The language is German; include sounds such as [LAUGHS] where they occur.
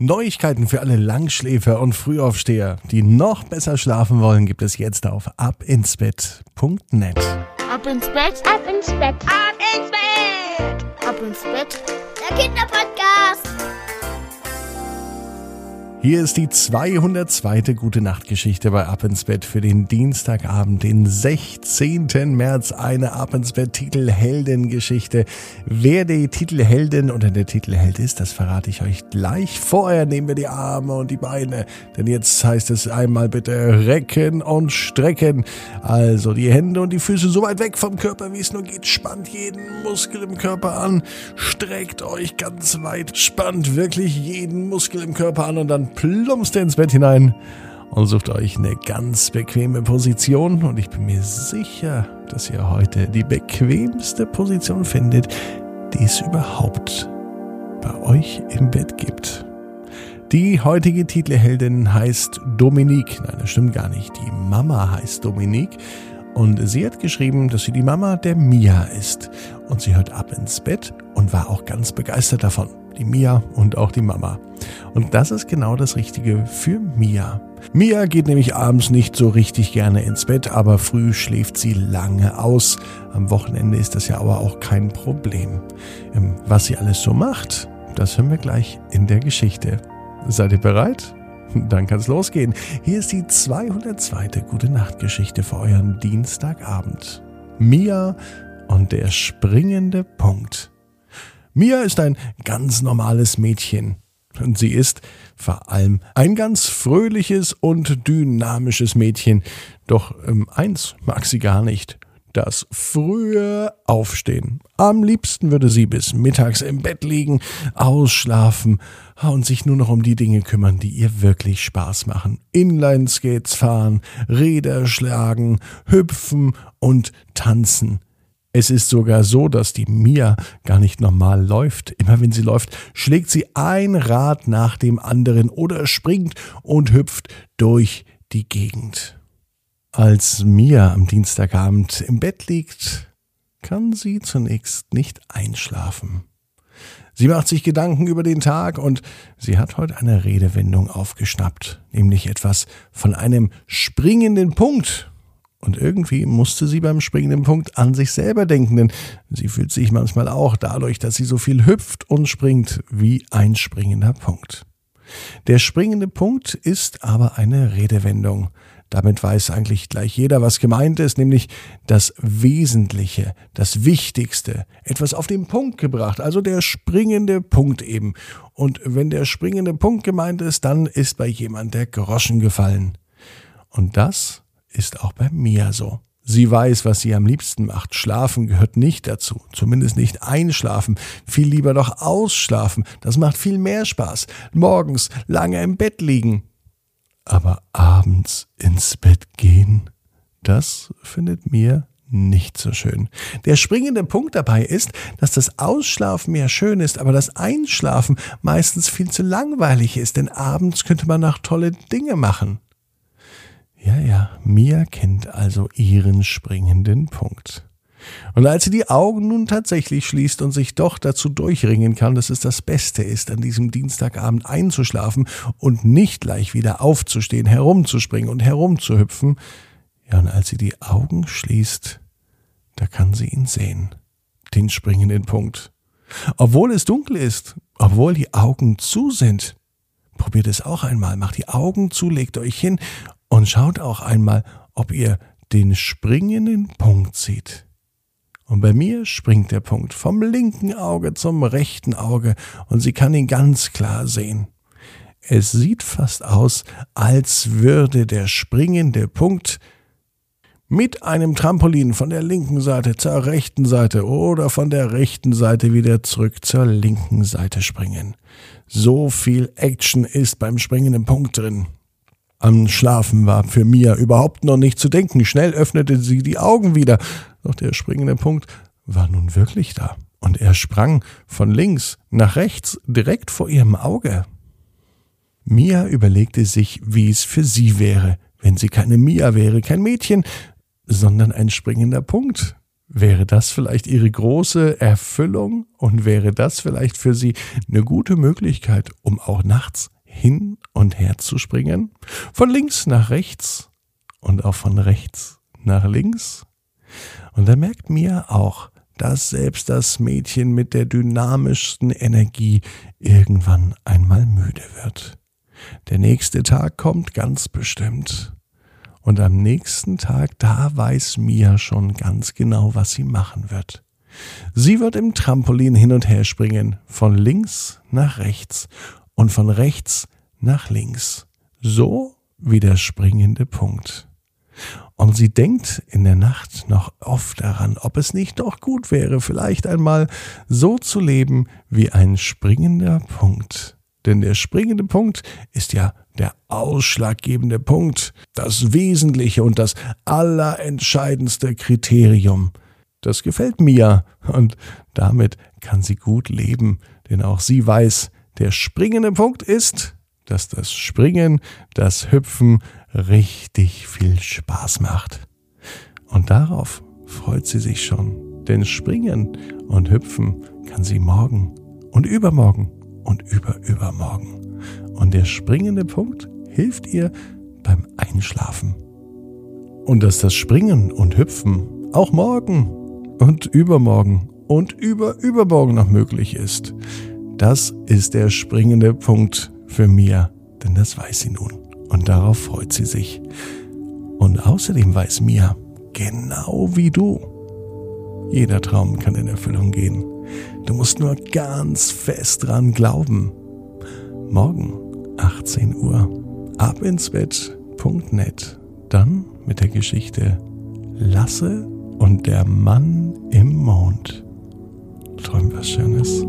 Neuigkeiten für alle Langschläfer und Frühaufsteher, die noch besser schlafen wollen, gibt es jetzt auf abinsbett.net. Ab ins Bett, ab ins Bett, ab ins Bett, ab ins Bett. Der Kinderpodcast. Hier ist die 202. Gute Nacht Geschichte bei Ab ins Bett für den Dienstagabend, den 16. März. Eine Ab ins Bett Titelheldengeschichte. Wer die Titelheldin oder der Titelheld ist, das verrate ich euch gleich. Vorher nehmen wir die Arme und die Beine, denn jetzt heißt es einmal bitte recken und strecken. Also die Hände und die Füße so weit weg vom Körper, wie es nur geht. Spannt jeden Muskel im Körper an. Streckt euch ganz weit. Spannt wirklich jeden Muskel im Körper an und dann plumpst ins Bett hinein und sucht euch eine ganz bequeme Position. Und ich bin mir sicher, dass ihr heute die bequemste Position findet, die es überhaupt bei euch im Bett gibt. Die heutige Titelheldin heißt Dominique. Nein, das stimmt gar nicht. Die Mama heißt Dominique. Und sie hat geschrieben, dass sie die Mama der Mia ist. Und sie hört ab ins Bett und war auch ganz begeistert davon die Mia und auch die Mama. Und das ist genau das Richtige für Mia. Mia geht nämlich abends nicht so richtig gerne ins Bett, aber früh schläft sie lange aus. Am Wochenende ist das ja aber auch kein Problem. Ähm, was sie alles so macht, das hören wir gleich in der Geschichte. Seid ihr bereit? [LAUGHS] Dann kann's losgehen. Hier ist die 202. Gute Nacht Geschichte für euren Dienstagabend. Mia und der springende Punkt. Mia ist ein ganz normales Mädchen. Und sie ist vor allem ein ganz fröhliches und dynamisches Mädchen. Doch ähm, eins mag sie gar nicht. Das frühe Aufstehen. Am liebsten würde sie bis mittags im Bett liegen, ausschlafen und sich nur noch um die Dinge kümmern, die ihr wirklich Spaß machen. Inlineskates fahren, Räder schlagen, hüpfen und tanzen. Es ist sogar so, dass die Mia gar nicht normal läuft. Immer wenn sie läuft, schlägt sie ein Rad nach dem anderen oder springt und hüpft durch die Gegend. Als Mia am Dienstagabend im Bett liegt, kann sie zunächst nicht einschlafen. Sie macht sich Gedanken über den Tag und sie hat heute eine Redewendung aufgeschnappt, nämlich etwas von einem springenden Punkt. Und irgendwie musste sie beim springenden Punkt an sich selber denken, denn sie fühlt sich manchmal auch dadurch, dass sie so viel hüpft und springt, wie ein springender Punkt. Der springende Punkt ist aber eine Redewendung. Damit weiß eigentlich gleich jeder, was gemeint ist, nämlich das Wesentliche, das Wichtigste, etwas auf den Punkt gebracht, also der springende Punkt eben. Und wenn der springende Punkt gemeint ist, dann ist bei jemand der Groschen gefallen. Und das ist auch bei Mia so. Sie weiß, was sie am liebsten macht. Schlafen gehört nicht dazu. Zumindest nicht einschlafen. Viel lieber doch ausschlafen. Das macht viel mehr Spaß. Morgens lange im Bett liegen. Aber abends ins Bett gehen, das findet Mia nicht so schön. Der springende Punkt dabei ist, dass das Ausschlafen ja schön ist, aber das Einschlafen meistens viel zu langweilig ist, denn abends könnte man noch tolle Dinge machen. Ja, ja, Mia kennt also ihren springenden Punkt. Und als sie die Augen nun tatsächlich schließt und sich doch dazu durchringen kann, dass es das Beste ist, an diesem Dienstagabend einzuschlafen und nicht gleich wieder aufzustehen, herumzuspringen und herumzuhüpfen, ja, und als sie die Augen schließt, da kann sie ihn sehen, den springenden Punkt. Obwohl es dunkel ist, obwohl die Augen zu sind. Probiert es auch einmal, macht die Augen zu, legt euch hin und schaut auch einmal, ob ihr den springenden Punkt seht. Und bei mir springt der Punkt vom linken Auge zum rechten Auge und sie kann ihn ganz klar sehen. Es sieht fast aus, als würde der springende Punkt mit einem Trampolin von der linken Seite zur rechten Seite oder von der rechten Seite wieder zurück zur linken Seite springen. So viel Action ist beim springenden Punkt drin. An Schlafen war für Mia überhaupt noch nicht zu denken. Schnell öffnete sie die Augen wieder. Doch der springende Punkt war nun wirklich da. Und er sprang von links nach rechts direkt vor ihrem Auge. Mia überlegte sich, wie es für sie wäre, wenn sie keine Mia wäre, kein Mädchen, sondern ein springender Punkt. Wäre das vielleicht Ihre große Erfüllung und wäre das vielleicht für Sie eine gute Möglichkeit, um auch nachts hin und her zu springen? Von links nach rechts und auch von rechts nach links? Und da merkt Mia auch, dass selbst das Mädchen mit der dynamischsten Energie irgendwann einmal müde wird. Der nächste Tag kommt ganz bestimmt. Und am nächsten Tag, da weiß Mia schon ganz genau, was sie machen wird. Sie wird im Trampolin hin und her springen, von links nach rechts und von rechts nach links. So wie der springende Punkt. Und sie denkt in der Nacht noch oft daran, ob es nicht doch gut wäre, vielleicht einmal so zu leben wie ein springender Punkt. Denn der springende Punkt ist ja der ausschlaggebende Punkt, das Wesentliche und das allerentscheidendste Kriterium. Das gefällt Mia und damit kann sie gut leben, denn auch sie weiß, der springende Punkt ist, dass das Springen, das Hüpfen richtig viel Spaß macht. Und darauf freut sie sich schon, denn Springen und Hüpfen kann sie morgen und übermorgen und überübermorgen. Und der springende Punkt hilft ihr beim Einschlafen. Und dass das Springen und Hüpfen auch morgen und übermorgen und überübermorgen noch möglich ist, das ist der springende Punkt für Mia, denn das weiß sie nun. Und darauf freut sie sich. Und außerdem weiß Mia, genau wie du, jeder Traum kann in Erfüllung gehen. Du musst nur ganz fest dran glauben. Morgen, 18 Uhr, abinsbett.net. Dann mit der Geschichte Lasse und der Mann im Mond. Träum was Schönes.